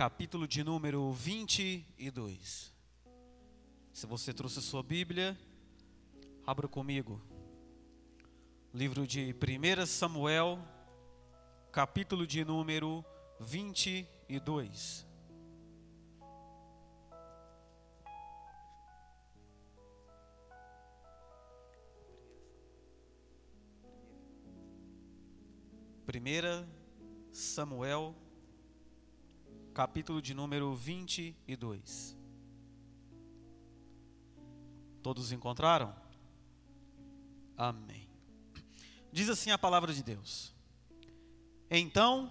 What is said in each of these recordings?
capítulo de número 22. Se você trouxe a sua Bíblia, abra comigo. Livro de 1 Samuel, capítulo de número 22. Primeira Samuel, capítulo de número 22. Todos encontraram? Amém. Diz assim a palavra de Deus. Então,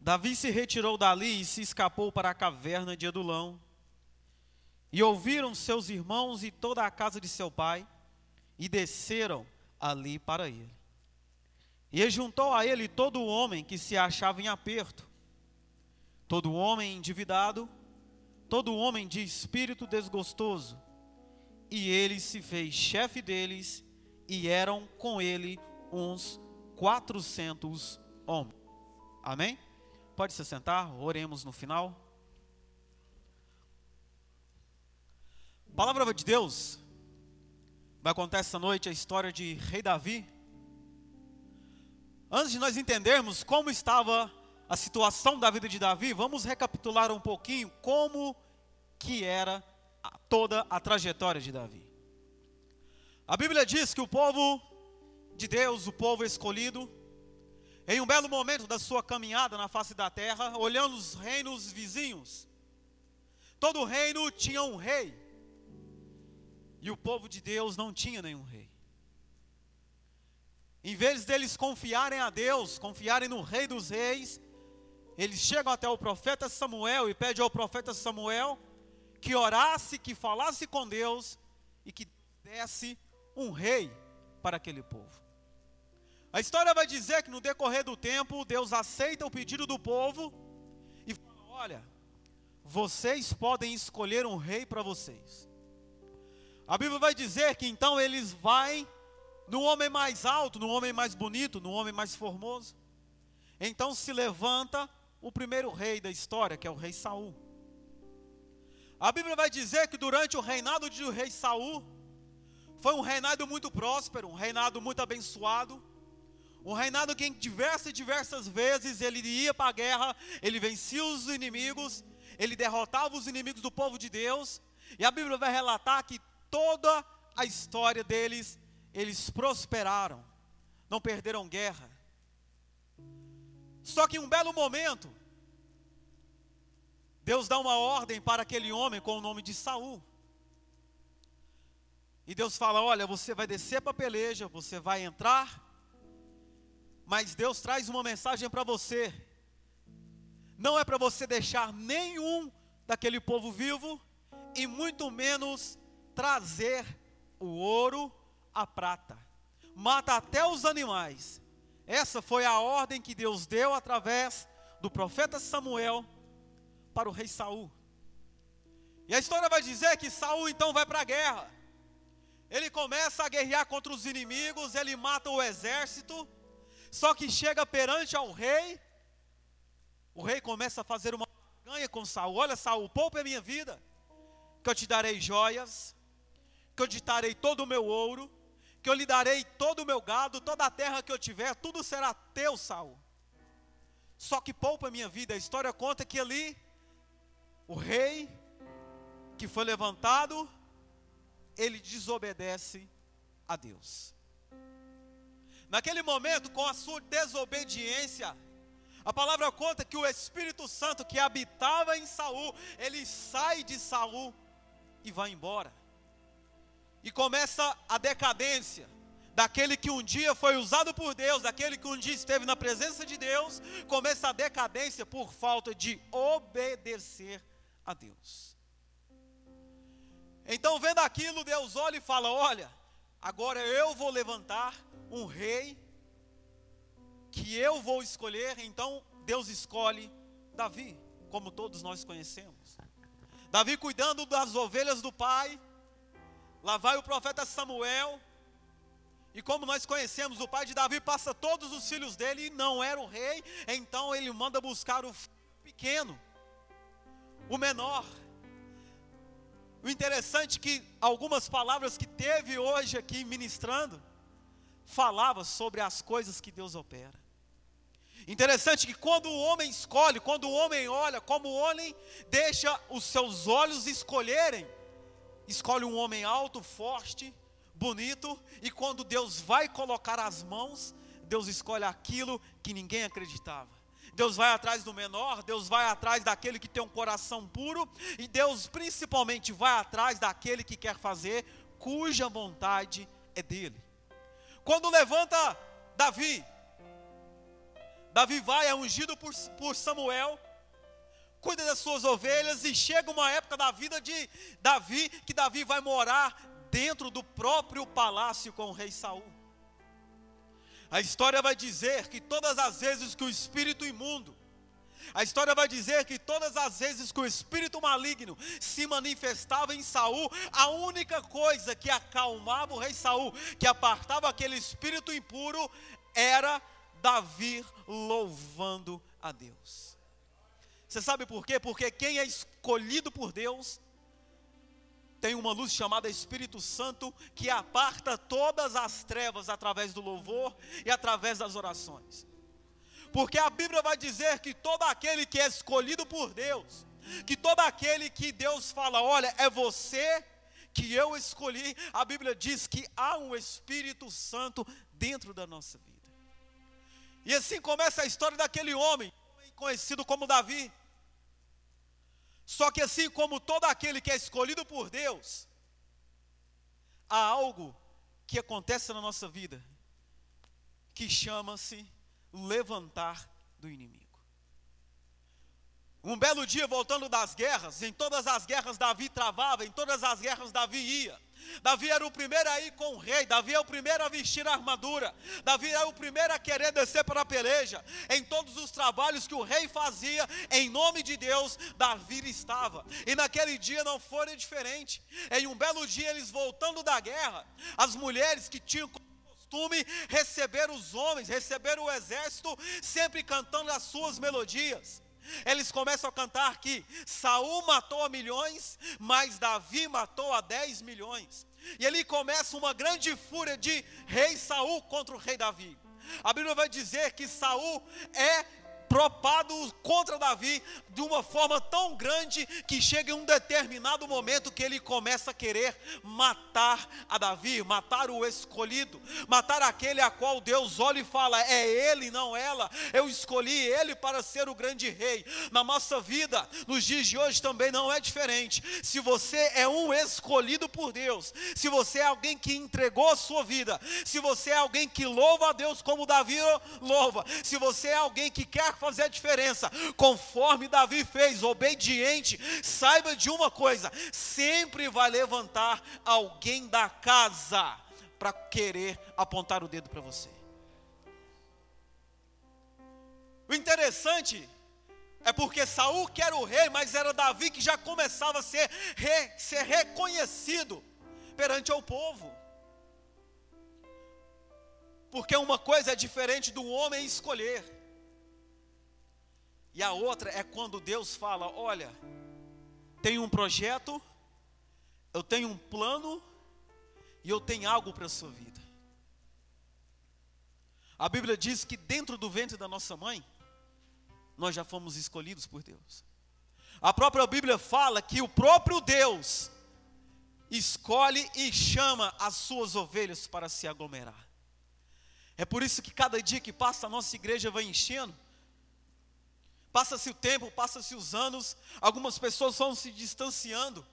Davi se retirou dali e se escapou para a caverna de Adulão. E ouviram seus irmãos e toda a casa de seu pai, e desceram ali para ele. E juntou a ele todo homem que se achava em aperto, todo homem endividado, todo homem de espírito desgostoso. E ele se fez chefe deles, e eram com ele uns quatrocentos homens. Amém? Pode se sentar, oremos no final. Palavra de Deus vai contar essa noite a história de Rei Davi Antes de nós entendermos como estava a situação da vida de Davi, vamos recapitular um pouquinho como que era toda a trajetória de Davi. A Bíblia diz que o povo de Deus, o povo escolhido, em um belo momento da sua caminhada na face da terra, olhando os reinos vizinhos, todo reino tinha um rei, e o povo de Deus não tinha nenhum rei. Em vez deles confiarem a Deus, confiarem no Rei dos Reis, eles chegam até o profeta Samuel e pedem ao profeta Samuel que orasse, que falasse com Deus e que desse um rei para aquele povo. A história vai dizer que no decorrer do tempo, Deus aceita o pedido do povo e fala: Olha, vocês podem escolher um rei para vocês. A Bíblia vai dizer que então eles vão no homem mais alto, no homem mais bonito, no homem mais formoso. Então se levanta o primeiro rei da história, que é o rei Saul. A Bíblia vai dizer que durante o reinado de rei Saul foi um reinado muito próspero, um reinado muito abençoado, um reinado que em diversas e diversas vezes ele ia para a guerra, ele vencia os inimigos, ele derrotava os inimigos do povo de Deus, e a Bíblia vai relatar que toda a história deles eles prosperaram, não perderam guerra. Só que em um belo momento, Deus dá uma ordem para aquele homem com o nome de Saul. E Deus fala: Olha, você vai descer para a peleja, você vai entrar, mas Deus traz uma mensagem para você. Não é para você deixar nenhum daquele povo vivo, e muito menos trazer o ouro, a prata, mata até os animais. Essa foi a ordem que Deus deu através do profeta Samuel para o rei Saul. E a história vai dizer que Saul então vai para a guerra. Ele começa a guerrear contra os inimigos, ele mata o exército, só que chega perante ao rei. O rei começa a fazer uma ganha com Saul. Olha, Saul, poupa a minha vida, que eu te darei joias, que eu te darei todo o meu ouro, que eu lhe darei todo o meu gado, toda a terra que eu tiver, tudo será teu, Saul. Só que poupa minha vida. A história conta que ali o rei que foi levantado, ele desobedece a Deus. Naquele momento, com a sua desobediência, a palavra conta que o Espírito Santo que habitava em Saul, ele sai de Saul e vai embora e começa a decadência daquele que um dia foi usado por Deus, daquele que um dia esteve na presença de Deus, começa a decadência por falta de obedecer a Deus. Então, vendo aquilo, Deus olha e fala: Olha, agora eu vou levantar um rei que eu vou escolher. Então, Deus escolhe Davi, como todos nós conhecemos. Davi cuidando das ovelhas do pai Lá vai o profeta Samuel. E como nós conhecemos, o pai de Davi passa todos os filhos dele e não era o rei, então ele manda buscar o pequeno. o menor. O interessante é que algumas palavras que teve hoje aqui ministrando falava sobre as coisas que Deus opera. Interessante que quando o homem escolhe, quando o homem olha, como o homem deixa os seus olhos escolherem, escolhe um homem alto, forte, bonito, e quando Deus vai colocar as mãos, Deus escolhe aquilo que ninguém acreditava. Deus vai atrás do menor, Deus vai atrás daquele que tem um coração puro, e Deus principalmente vai atrás daquele que quer fazer, cuja vontade é dele. Quando levanta Davi, Davi vai, é ungido por, por Samuel, cuida das suas ovelhas, e chega uma época da vida de Davi, que Davi vai morar dentro do próprio palácio com o rei Saul. A história vai dizer que todas as vezes que o espírito imundo, a história vai dizer que todas as vezes que o espírito maligno se manifestava em Saul, a única coisa que acalmava o rei Saul, que apartava aquele espírito impuro, era Davi louvando a Deus. Você sabe por quê? Porque quem é escolhido por Deus tem uma luz chamada Espírito Santo que aparta todas as trevas através do louvor e através das orações. Porque a Bíblia vai dizer que todo aquele que é escolhido por Deus, que todo aquele que Deus fala, olha, é você que eu escolhi, a Bíblia diz que há um Espírito Santo dentro da nossa vida. E assim começa a história daquele homem, conhecido como Davi. Só que assim como todo aquele que é escolhido por Deus, há algo que acontece na nossa vida que chama-se levantar do inimigo. Um belo dia, voltando das guerras, em todas as guerras Davi travava, em todas as guerras Davi ia. Davi era o primeiro a ir com o rei, Davi é o primeiro a vestir a armadura, Davi é o primeiro a querer descer para a peleja. Em todos os trabalhos que o rei fazia, em nome de Deus, Davi estava. E naquele dia não foi diferente. Em um belo dia, eles voltando da guerra, as mulheres que tinham costume receber os homens, receber o exército, sempre cantando as suas melodias. Eles começam a cantar que Saul matou a milhões, mas Davi matou a dez milhões. E ali começa uma grande fúria de rei Saul contra o rei Davi. A Bíblia vai dizer que Saul é propado contra Davi de uma forma tão grande que chega em um determinado momento que ele começa a querer matar a Davi, matar o escolhido, matar aquele a qual Deus olha e fala: é ele, não ela. Eu escolhi ele para ser o grande rei. Na nossa vida, nos dias de hoje também não é diferente. Se você é um escolhido por Deus, se você é alguém que entregou a sua vida, se você é alguém que louva a Deus como Davi louva, se você é alguém que quer fazer a diferença, conforme Davi fez, obediente, saiba de uma coisa: sempre vai levantar alguém da casa para querer apontar o dedo para você. O interessante é porque Saul que era o rei, mas era Davi que já começava a ser, re, ser reconhecido perante o povo. Porque uma coisa é diferente do homem escolher. E a outra é quando Deus fala: Olha, tenho um projeto, eu tenho um plano e eu tenho algo para a sua vida. A Bíblia diz que dentro do ventre da nossa mãe, nós já fomos escolhidos por Deus. A própria Bíblia fala que o próprio Deus escolhe e chama as suas ovelhas para se aglomerar. É por isso que cada dia que passa a nossa igreja vai enchendo, Passa-se o tempo, passa-se os anos, algumas pessoas vão se distanciando,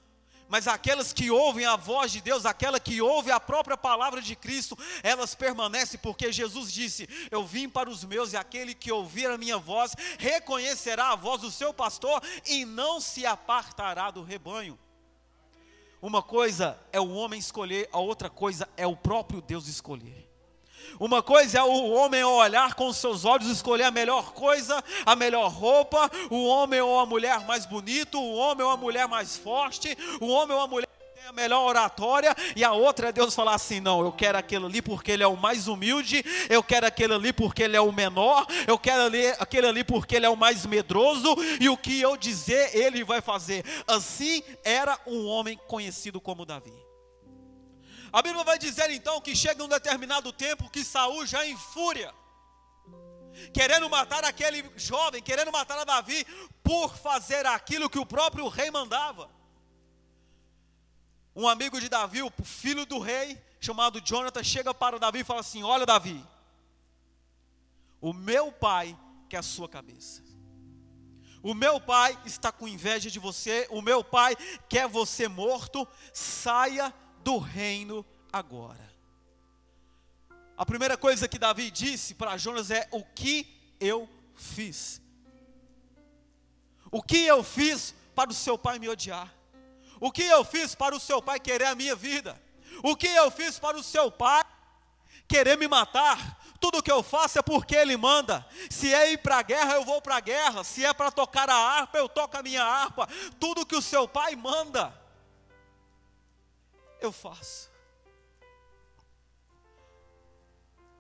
mas aquelas que ouvem a voz de Deus, aquela que ouve a própria palavra de Cristo, elas permanecem, porque Jesus disse: Eu vim para os meus, e aquele que ouvir a minha voz reconhecerá a voz do seu pastor e não se apartará do rebanho. Uma coisa é o homem escolher, a outra coisa é o próprio Deus escolher. Uma coisa é o homem olhar com seus olhos escolher a melhor coisa, a melhor roupa, o homem ou a mulher mais bonito, o homem ou a mulher mais forte, o homem ou a mulher que tem a melhor oratória, e a outra é Deus falar assim: não, eu quero aquele ali porque ele é o mais humilde, eu quero aquele ali porque ele é o menor, eu quero ali, aquele ali porque ele é o mais medroso, e o que eu dizer, ele vai fazer. Assim era um homem conhecido como Davi. A Bíblia vai dizer então que chega um determinado tempo que Saul já em fúria, querendo matar aquele jovem, querendo matar a Davi por fazer aquilo que o próprio rei mandava. Um amigo de Davi, o filho do rei, chamado Jonathan, chega para Davi e fala assim: Olha, Davi, o meu pai quer a sua cabeça. O meu pai está com inveja de você. O meu pai quer você morto. Saia do reino agora. A primeira coisa que Davi disse para Jonas é: O que eu fiz? O que eu fiz para o seu pai me odiar? O que eu fiz para o seu pai querer a minha vida? O que eu fiz para o seu pai querer me matar? Tudo que eu faço é porque ele manda. Se é ir para a guerra, eu vou para a guerra. Se é para tocar a harpa, eu toco a minha harpa. Tudo que o seu pai manda, eu faço.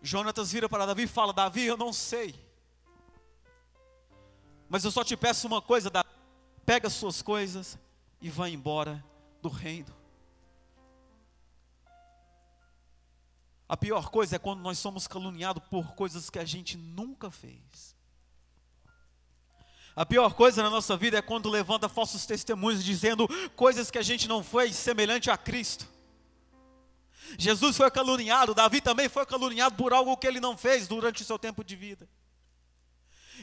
Jonatas vira para Davi e fala: Davi, eu não sei. Mas eu só te peço uma coisa: Davi, pega as suas coisas e vai embora do reino. A pior coisa é quando nós somos caluniados por coisas que a gente nunca fez. A pior coisa na nossa vida é quando levanta falsos testemunhos dizendo coisas que a gente não fez semelhante a Cristo. Jesus foi caluniado, Davi também foi caluniado por algo que ele não fez durante o seu tempo de vida.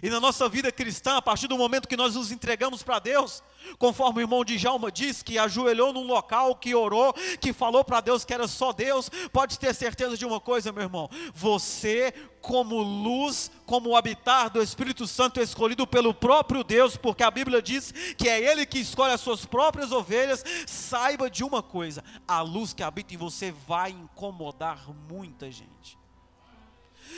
E na nossa vida cristã, a partir do momento que nós nos entregamos para Deus, conforme o irmão Djalma diz, que ajoelhou num local, que orou, que falou para Deus que era só Deus, pode ter certeza de uma coisa, meu irmão: você, como luz, como habitar do Espírito Santo escolhido pelo próprio Deus, porque a Bíblia diz que é Ele que escolhe as suas próprias ovelhas, saiba de uma coisa: a luz que habita em você vai incomodar muita gente.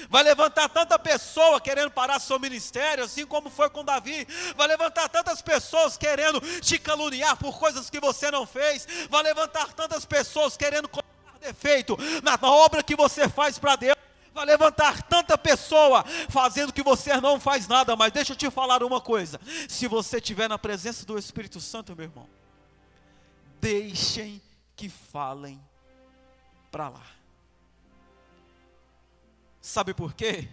Vai levantar tanta pessoa querendo parar seu ministério, assim como foi com Davi. Vai levantar tantas pessoas querendo te caluniar por coisas que você não fez. Vai levantar tantas pessoas querendo colocar defeito na obra que você faz para Deus. Vai levantar tanta pessoa fazendo que você não faz nada, mas deixa eu te falar uma coisa: se você estiver na presença do Espírito Santo, meu irmão, deixem que falem para lá. Sabe por quê?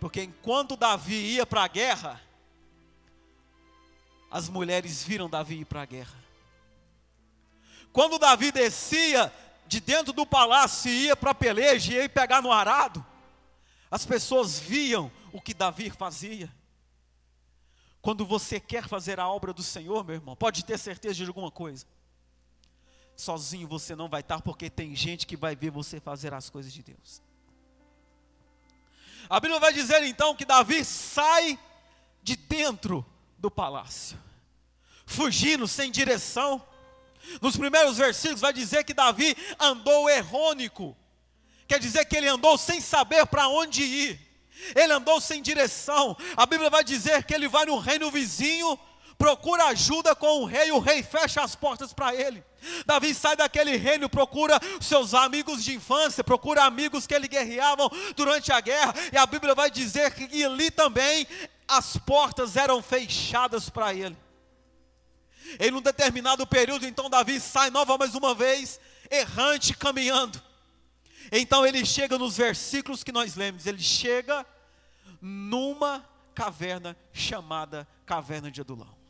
Porque enquanto Davi ia para a guerra, as mulheres viram Davi ir para a guerra. Quando Davi descia de dentro do palácio e ia para a peleja, ia pegar no arado, as pessoas viam o que Davi fazia. Quando você quer fazer a obra do Senhor, meu irmão, pode ter certeza de alguma coisa. Sozinho você não vai estar, porque tem gente que vai ver você fazer as coisas de Deus. A Bíblia vai dizer então que Davi sai de dentro do palácio, fugindo sem direção. Nos primeiros versículos vai dizer que Davi andou errônico, quer dizer que ele andou sem saber para onde ir, ele andou sem direção. A Bíblia vai dizer que ele vai no reino vizinho procura ajuda com o rei, o rei fecha as portas para ele. Davi sai daquele reino, procura seus amigos de infância, procura amigos que ele guerreavam durante a guerra, e a Bíblia vai dizer que ali também as portas eram fechadas para ele. Em um determinado período, então Davi sai nova mais uma vez, errante, caminhando. Então ele chega nos versículos que nós lemos, ele chega numa caverna chamada Caverna de Adulão.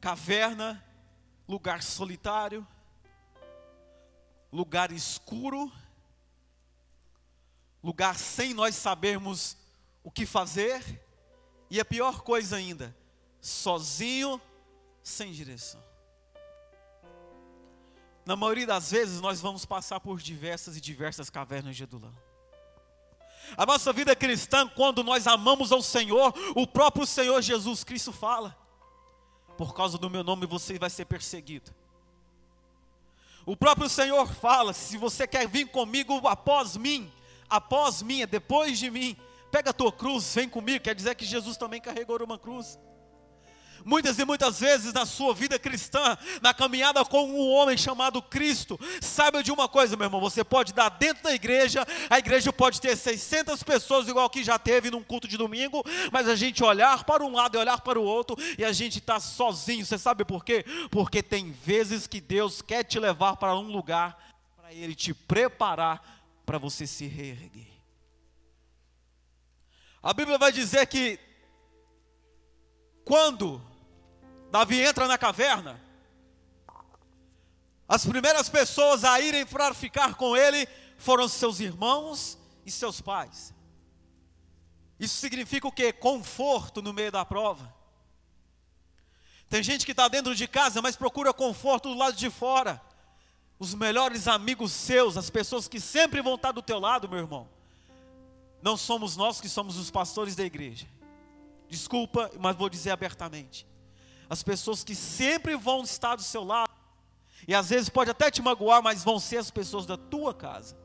Caverna, lugar solitário, lugar escuro, lugar sem nós sabermos o que fazer, e a pior coisa ainda, sozinho, sem direção. Na maioria das vezes nós vamos passar por diversas e diversas cavernas de Adulão. A nossa vida cristã, quando nós amamos ao Senhor, o próprio Senhor Jesus Cristo fala: por causa do meu nome você vai ser perseguido. O próprio Senhor fala: se você quer vir comigo após mim, após mim, é depois de mim, pega a tua cruz, vem comigo. Quer dizer que Jesus também carregou uma cruz. Muitas e muitas vezes na sua vida cristã, na caminhada com um homem chamado Cristo, saiba de uma coisa, meu irmão: você pode dar dentro da igreja, a igreja pode ter 600 pessoas, igual que já teve num culto de domingo, mas a gente olhar para um lado e olhar para o outro, e a gente está sozinho. Você sabe por quê? Porque tem vezes que Deus quer te levar para um lugar, para Ele te preparar para você se reerguer. A Bíblia vai dizer que quando Davi entra na caverna, as primeiras pessoas a irem para ficar com ele foram seus irmãos e seus pais. Isso significa o que? Conforto no meio da prova. Tem gente que está dentro de casa, mas procura conforto do lado de fora. Os melhores amigos seus, as pessoas que sempre vão estar do teu lado, meu irmão, não somos nós que somos os pastores da igreja. Desculpa, mas vou dizer abertamente as pessoas que sempre vão estar do seu lado, e às vezes pode até te magoar, mas vão ser as pessoas da tua casa.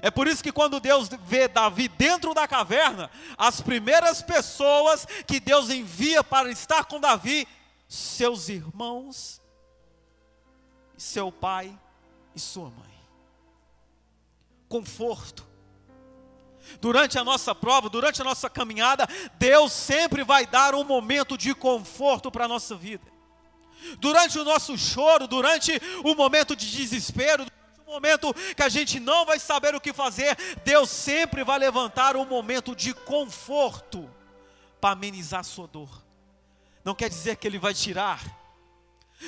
É por isso que quando Deus vê Davi dentro da caverna, as primeiras pessoas que Deus envia para estar com Davi, seus irmãos, seu pai e sua mãe. Conforto, durante a nossa prova, durante a nossa caminhada, Deus sempre vai dar um momento de conforto para a nossa vida. Durante o nosso choro, durante o momento de desespero, durante o momento que a gente não vai saber o que fazer, Deus sempre vai levantar um momento de conforto para amenizar a sua dor. Não quer dizer que Ele vai tirar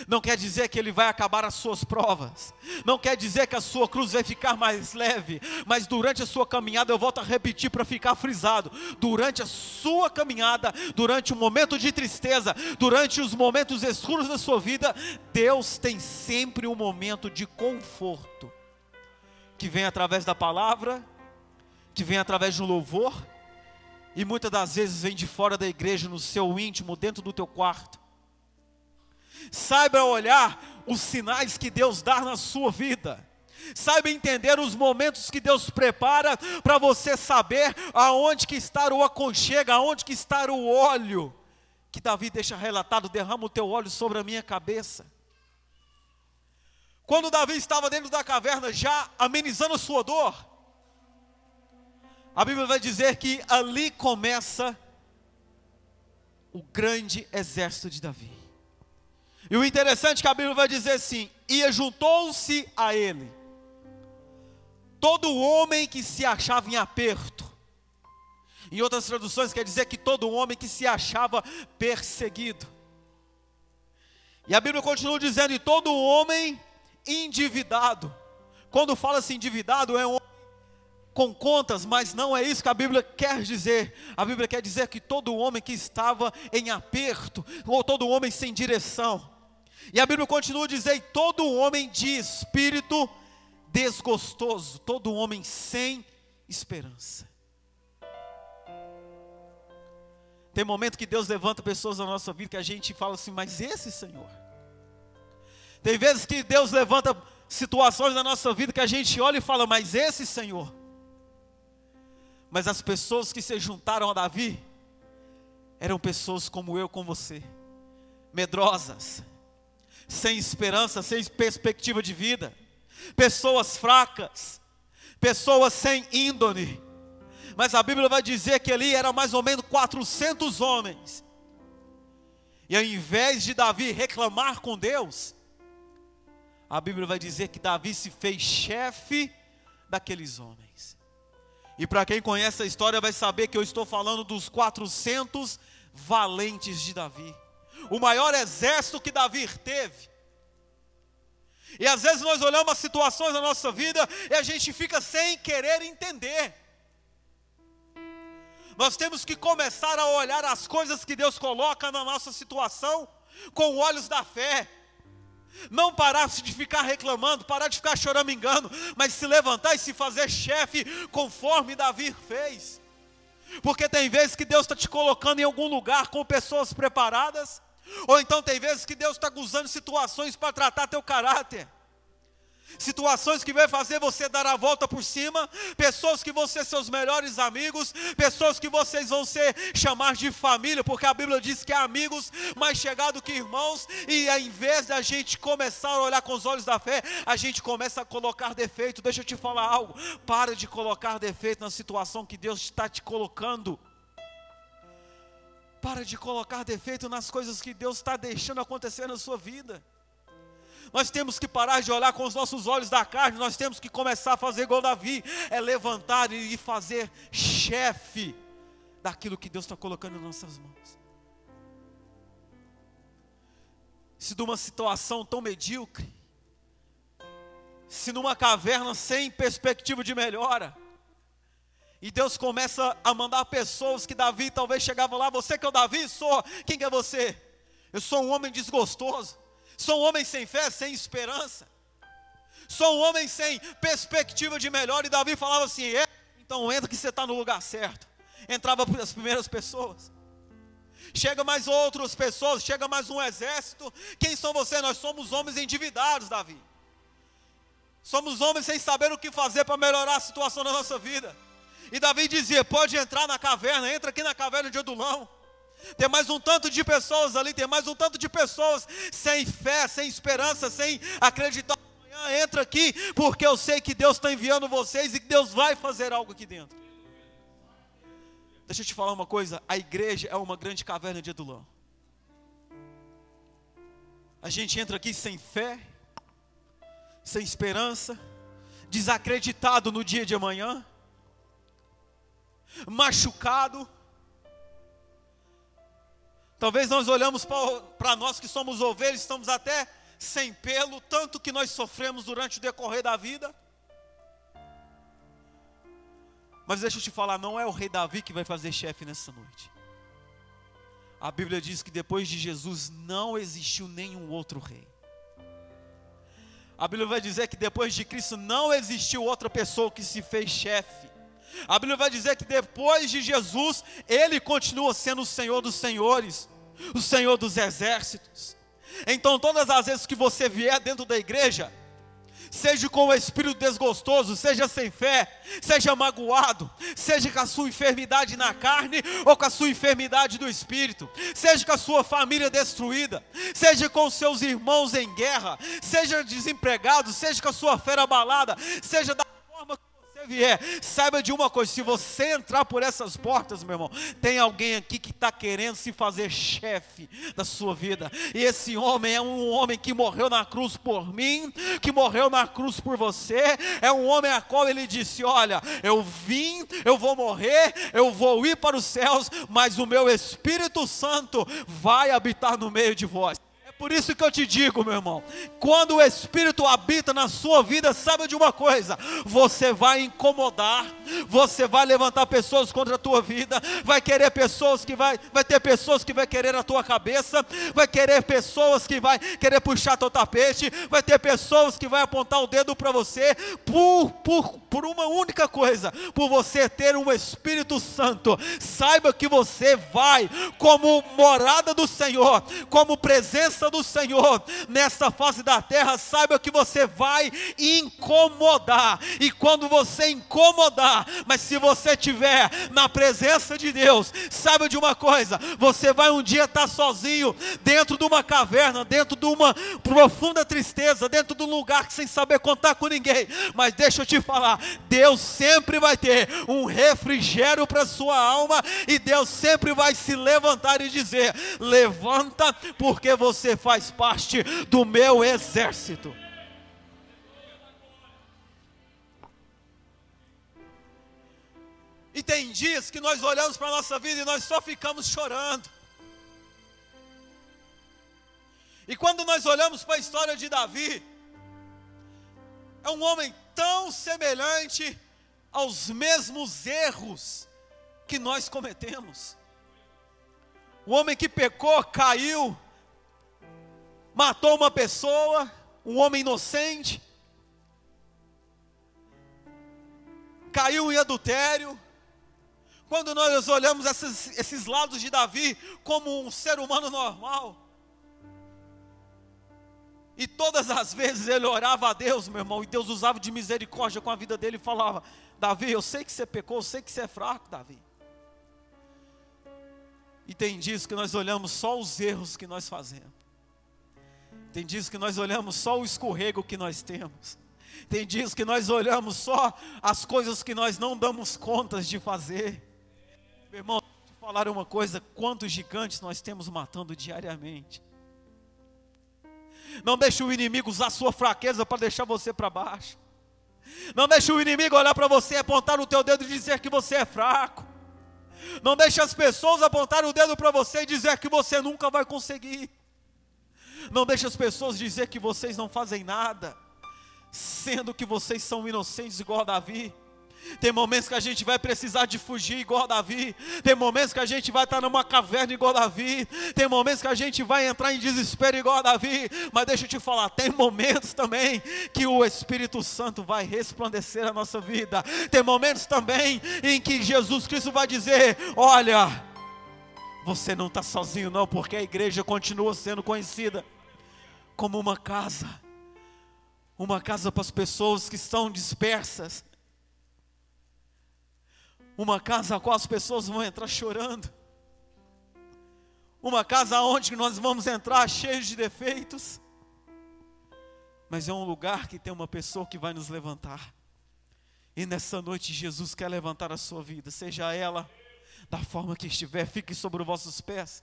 não quer dizer que ele vai acabar as suas provas, não quer dizer que a sua cruz vai ficar mais leve, mas durante a sua caminhada, eu volto a repetir para ficar frisado: durante a sua caminhada, durante o momento de tristeza, durante os momentos escuros da sua vida, Deus tem sempre um momento de conforto, que vem através da palavra, que vem através de um louvor, e muitas das vezes vem de fora da igreja, no seu íntimo, dentro do teu quarto Saiba olhar os sinais que Deus dá na sua vida. Saiba entender os momentos que Deus prepara para você saber aonde que está o aconchego, aonde que está o óleo que Davi deixa relatado, derrama o teu óleo sobre a minha cabeça. Quando Davi estava dentro da caverna, já amenizando a sua dor, a Bíblia vai dizer que ali começa o grande exército de Davi. E o interessante é que a Bíblia vai dizer assim: e juntou-se a ele todo homem que se achava em aperto. Em outras traduções quer dizer que todo homem que se achava perseguido. E a Bíblia continua dizendo: e todo homem endividado. Quando fala-se endividado, é um homem com contas, mas não é isso que a Bíblia quer dizer. A Bíblia quer dizer que todo homem que estava em aperto, ou todo homem sem direção, e a Bíblia continua dizer: todo homem de espírito desgostoso, todo homem sem esperança. Tem momento que Deus levanta pessoas na nossa vida que a gente fala assim, mas esse Senhor. Tem vezes que Deus levanta situações na nossa vida que a gente olha e fala, mas esse Senhor. Mas as pessoas que se juntaram a Davi eram pessoas como eu, com você, medrosas, sem esperança, sem perspectiva de vida, pessoas fracas, pessoas sem índole. Mas a Bíblia vai dizer que ali eram mais ou menos 400 homens. E ao invés de Davi reclamar com Deus, a Bíblia vai dizer que Davi se fez chefe daqueles homens. E para quem conhece a história vai saber que eu estou falando dos 400 valentes de Davi o maior exército que Davi teve. E às vezes nós olhamos as situações da nossa vida e a gente fica sem querer entender. Nós temos que começar a olhar as coisas que Deus coloca na nossa situação com olhos da fé. Não parar de ficar reclamando, parar de ficar choramingando, mas se levantar e se fazer chefe conforme Davi fez. Porque tem vezes que Deus está te colocando em algum lugar com pessoas preparadas, ou então tem vezes que Deus está usando situações para tratar teu caráter. situações que vai fazer você dar a volta por cima, pessoas que vão ser seus melhores amigos, pessoas que vocês vão ser chamar de família, porque a Bíblia diz que é amigos mais chegado que irmãos, e ao invés da gente começar a olhar com os olhos da fé, a gente começa a colocar defeito. Deixa eu te falar algo, para de colocar defeito na situação que Deus está te colocando. Para de colocar defeito nas coisas que Deus está deixando acontecer na sua vida. Nós temos que parar de olhar com os nossos olhos da carne, nós temos que começar a fazer igual Davi, é levantar e fazer chefe daquilo que Deus está colocando em nossas mãos. Se de uma situação tão medíocre, se numa caverna sem perspectiva de melhora, e Deus começa a mandar pessoas que Davi talvez chegava lá, você que é o Davi, sou, quem que é você? Eu sou um homem desgostoso. Sou um homem sem fé, sem esperança. Sou um homem sem perspectiva de melhor. E Davi falava assim: é, então entra que você está no lugar certo. Entrava as primeiras pessoas. Chega mais outras pessoas, chega mais um exército. Quem são você? Nós somos homens endividados, Davi. Somos homens sem saber o que fazer para melhorar a situação da nossa vida. E Davi dizia: pode entrar na caverna, entra aqui na caverna de Odulão. Tem mais um tanto de pessoas ali, tem mais um tanto de pessoas sem fé, sem esperança, sem acreditar. Amanhã entra aqui, porque eu sei que Deus está enviando vocês e que Deus vai fazer algo aqui dentro. Deixa eu te falar uma coisa: a igreja é uma grande caverna de Adulão. A gente entra aqui sem fé, sem esperança, desacreditado no dia de amanhã, machucado Talvez nós olhamos para nós que somos ovelhas, estamos até sem pelo, tanto que nós sofremos durante o decorrer da vida. Mas deixa eu te falar, não é o rei Davi que vai fazer chefe nessa noite. A Bíblia diz que depois de Jesus não existiu nenhum outro rei. A Bíblia vai dizer que depois de Cristo não existiu outra pessoa que se fez chefe. A Bíblia vai dizer que depois de Jesus, Ele continua sendo o Senhor dos Senhores, o Senhor dos Exércitos. Então, todas as vezes que você vier dentro da igreja, seja com o espírito desgostoso, seja sem fé, seja magoado, seja com a sua enfermidade na carne ou com a sua enfermidade do espírito, seja com a sua família destruída, seja com seus irmãos em guerra, seja desempregado, seja com a sua fé abalada, seja da você vier, saiba de uma coisa: se você entrar por essas portas, meu irmão, tem alguém aqui que está querendo se fazer chefe da sua vida. E esse homem é um homem que morreu na cruz por mim, que morreu na cruz por você. É um homem a qual ele disse: Olha, eu vim, eu vou morrer, eu vou ir para os céus, mas o meu Espírito Santo vai habitar no meio de vós. Por isso que eu te digo, meu irmão, quando o Espírito habita na sua vida, sabe de uma coisa: você vai incomodar, você vai levantar pessoas contra a tua vida, vai querer pessoas que vai, vai ter pessoas que vai querer a tua cabeça, vai querer pessoas que vai querer puxar teu tapete, vai ter pessoas que vai apontar o dedo para você por, por, por uma única coisa, por você ter um Espírito Santo. Saiba que você vai como morada do Senhor, como presença do Senhor nesta face da terra, saiba que você vai incomodar. E quando você incomodar, mas se você estiver na presença de Deus, saiba de uma coisa: você vai um dia estar sozinho, dentro de uma caverna, dentro de uma profunda tristeza, dentro de um lugar sem saber contar com ninguém. Mas deixa eu te falar: Deus sempre vai ter um refrigério para sua alma, e Deus sempre vai se levantar e dizer: levanta, porque você faz parte do meu exército. E tem dias que nós olhamos para a nossa vida e nós só ficamos chorando. E quando nós olhamos para a história de Davi, é um homem tão semelhante aos mesmos erros que nós cometemos. O homem que pecou, caiu, matou uma pessoa, um homem inocente, caiu em adultério. Quando nós olhamos esses, esses lados de Davi como um ser humano normal, E todas as vezes ele orava a Deus, meu irmão, e Deus usava de misericórdia com a vida dele e falava: Davi, eu sei que você pecou, eu sei que você é fraco, Davi. E tem dias que nós olhamos só os erros que nós fazemos. Tem dias que nós olhamos só o escorrego que nós temos. Tem dias que nós olhamos só as coisas que nós não damos contas de fazer. Meu irmão, te falar uma coisa: quantos gigantes nós temos matando diariamente. Não deixe o inimigo usar sua fraqueza para deixar você para baixo. Não deixe o inimigo olhar para você, apontar o teu dedo e dizer que você é fraco. Não deixe as pessoas apontar o dedo para você e dizer que você nunca vai conseguir. Não deixe as pessoas dizer que vocês não fazem nada, sendo que vocês são inocentes igual a Davi. Tem momentos que a gente vai precisar de fugir igual Davi. Tem momentos que a gente vai estar numa caverna igual Davi. Tem momentos que a gente vai entrar em desespero igual Davi. Mas deixa eu te falar, tem momentos também que o Espírito Santo vai resplandecer a nossa vida. Tem momentos também em que Jesus Cristo vai dizer: Olha, você não está sozinho, não, porque a igreja continua sendo conhecida como uma casa. Uma casa para as pessoas que estão dispersas. Uma casa a qual as pessoas vão entrar chorando, uma casa onde nós vamos entrar cheios de defeitos, mas é um lugar que tem uma pessoa que vai nos levantar. E nessa noite Jesus quer levantar a sua vida, seja ela da forma que estiver, fique sobre os vossos pés.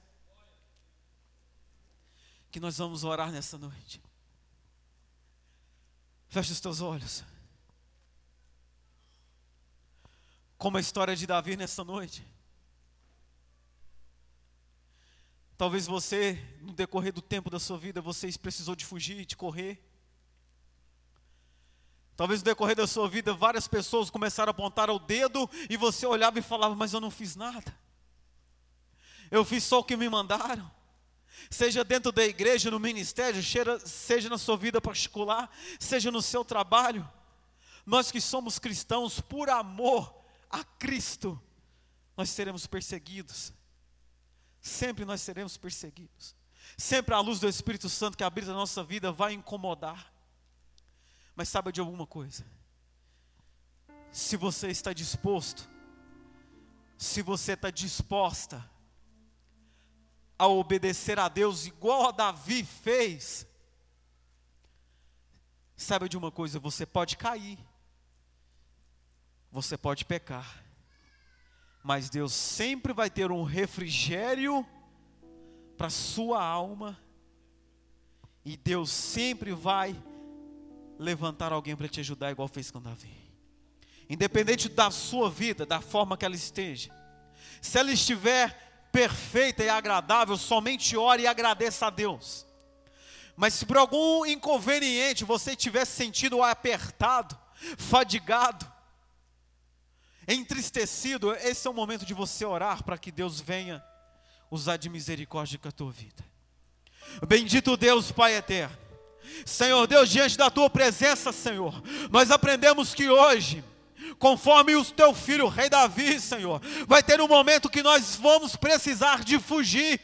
Que nós vamos orar nessa noite. Feche os teus olhos. como a história de Davi nessa noite. Talvez você, no decorrer do tempo da sua vida, você precisou de fugir, de correr. Talvez no decorrer da sua vida, várias pessoas começaram a apontar o dedo e você olhava e falava: Mas eu não fiz nada. Eu fiz só o que me mandaram. Seja dentro da igreja, no ministério, seja na sua vida particular, seja no seu trabalho. Nós que somos cristãos por amor a Cristo, nós seremos perseguidos. Sempre nós seremos perseguidos. Sempre a luz do Espírito Santo que habita na nossa vida vai incomodar. Mas saiba de alguma coisa. Se você está disposto, se você está disposta a obedecer a Deus igual a Davi fez, saiba de uma coisa, você pode cair, você pode pecar, mas Deus sempre vai ter um refrigério para sua alma, e Deus sempre vai levantar alguém para te ajudar, igual fez com Davi. Independente da sua vida, da forma que ela esteja, se ela estiver perfeita e agradável, somente ore e agradeça a Deus. Mas se por algum inconveniente você tiver sentido apertado, fadigado, entristecido, esse é o momento de você orar para que Deus venha usar de misericórdia com a tua vida. Bendito Deus, Pai eterno. Senhor Deus, diante da tua presença, Senhor, nós aprendemos que hoje, conforme o teu filho, o rei Davi, Senhor, vai ter um momento que nós vamos precisar de fugir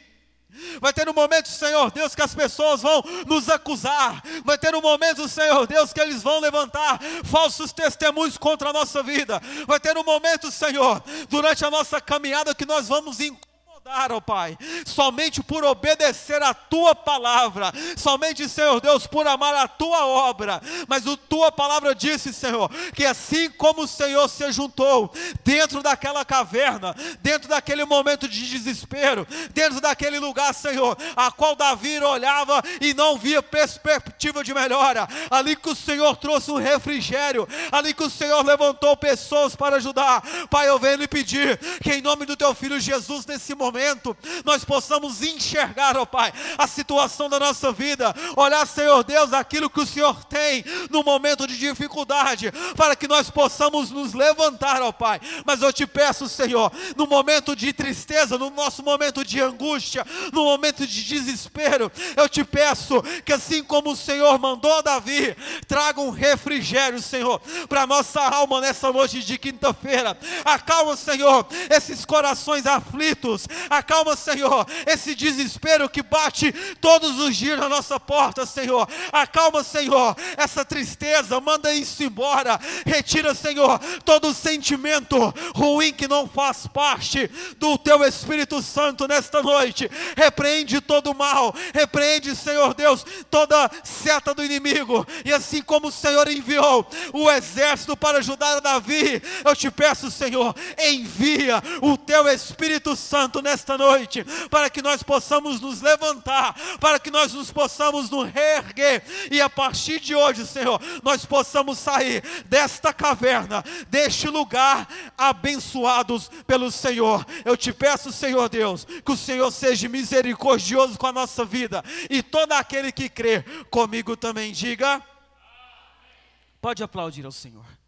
Vai ter um momento, Senhor Deus, que as pessoas vão nos acusar. Vai ter um momento, Senhor Deus, que eles vão levantar falsos testemunhos contra a nossa vida. Vai ter um momento, Senhor, durante a nossa caminhada que nós vamos encontrar incomodar, ó Pai, somente por obedecer a tua palavra, somente, Senhor Deus, por amar a tua obra. Mas a tua palavra disse, Senhor, que assim como o Senhor se juntou dentro daquela caverna, dentro daquele momento de desespero, dentro daquele lugar, Senhor, a qual Davi olhava e não via perspectiva de melhora, ali que o Senhor trouxe um refrigério, ali que o Senhor levantou pessoas para ajudar. Pai, eu venho lhe pedir que em nome do teu filho Jesus, nesse momento, momento nós possamos enxergar, ó Pai, a situação da nossa vida, olhar, Senhor Deus, aquilo que o Senhor tem no momento de dificuldade, para que nós possamos nos levantar, ó Pai. Mas eu te peço, Senhor, no momento de tristeza, no nosso momento de angústia, no momento de desespero, eu te peço que assim como o Senhor mandou Davi, traga um refrigério, Senhor, para nossa alma nessa noite de quinta-feira. Acalma, Senhor, esses corações aflitos, Acalma, Senhor, esse desespero que bate todos os dias na nossa porta, Senhor. Acalma, Senhor, essa tristeza, manda isso embora. Retira, Senhor, todo sentimento ruim que não faz parte do teu Espírito Santo nesta noite. Repreende todo o mal, repreende, Senhor Deus, toda seta do inimigo. E assim como o Senhor enviou o exército para ajudar Davi, eu te peço, Senhor, envia o teu Espírito Santo nesta noite, para que nós possamos nos levantar, para que nós nos possamos nos reerguer e a partir de hoje, Senhor, nós possamos sair desta caverna, deste lugar abençoados pelo Senhor. Eu te peço, Senhor Deus, que o Senhor seja misericordioso com a nossa vida e todo aquele que crê comigo também diga. Pode aplaudir ao Senhor.